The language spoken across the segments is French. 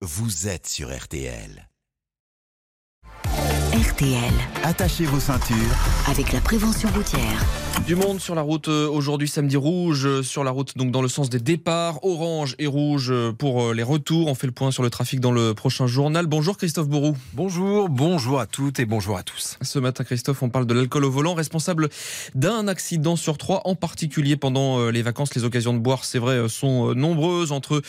vous êtes sur RTL. RTL, Attachez vos ceintures. avec la prévention routière. Du monde sur la route euh, aujourd'hui samedi rouge euh, sur la route donc dans le sens des départs orange et rouge euh, pour les retours on fait le point sur le trafic dans le prochain journal bonjour Christophe Bourou Bonjour, bonjour à toutes et bonjour à tous. ce matin Christophe on parle de l'alcool au volant responsable d'un accident sur trois en particulier pendant les vacances les occasions de boire c'est vrai sont nombreuses entre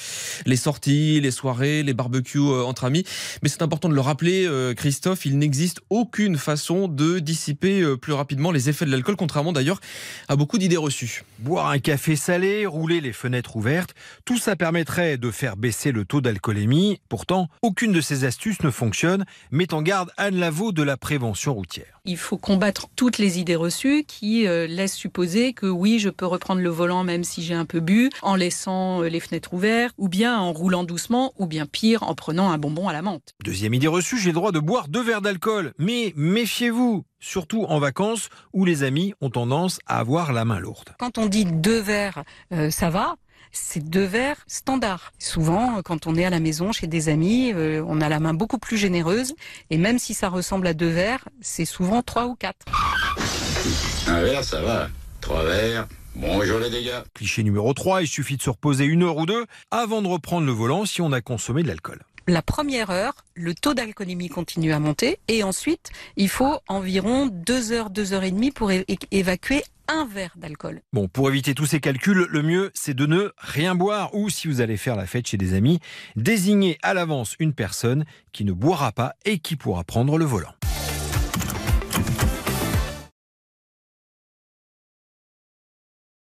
les sorties les soirées les barbecues entre amis mais c'est important de le rappeler Christophe il n'existe aucune façon de dissiper euh, plus rapidement les effets de l'alcool contrairement d'ailleurs à beaucoup d'idées reçues Boire un café salé, rouler les fenêtres ouvertes, tout ça permettrait de faire baisser le taux d'alcoolémie. Pourtant, aucune de ces astuces ne fonctionne. Met en garde Anne Lavaux de la prévention routière. Il faut combattre toutes les idées reçues qui euh, laissent supposer que oui, je peux reprendre le volant même si j'ai un peu bu, en laissant euh, les fenêtres ouvertes, ou bien en roulant doucement, ou bien pire, en prenant un bonbon à la menthe. Deuxième idée reçue, j'ai le droit de boire deux verres d'alcool. Mais méfiez-vous, surtout en vacances où les amis ont tendance à avoir la main lourde. Quand on dit deux verres, euh, ça va. C'est deux verres standards. Souvent, euh, quand on est à la maison chez des amis, euh, on a la main beaucoup plus généreuse. Et même si ça ressemble à deux verres, c'est souvent trois ou quatre. Un verre, ça va. Trois verres. Bonjour les dégâts. Cliché numéro 3, il suffit de se reposer une heure ou deux avant de reprendre le volant si on a consommé de l'alcool. La première heure, le taux d'alcoolémie continue à monter. Et ensuite, il faut environ deux heures, deux heures et demie pour évacuer un verre d'alcool. Bon, pour éviter tous ces calculs, le mieux, c'est de ne rien boire ou si vous allez faire la fête chez des amis, désignez à l'avance une personne qui ne boira pas et qui pourra prendre le volant.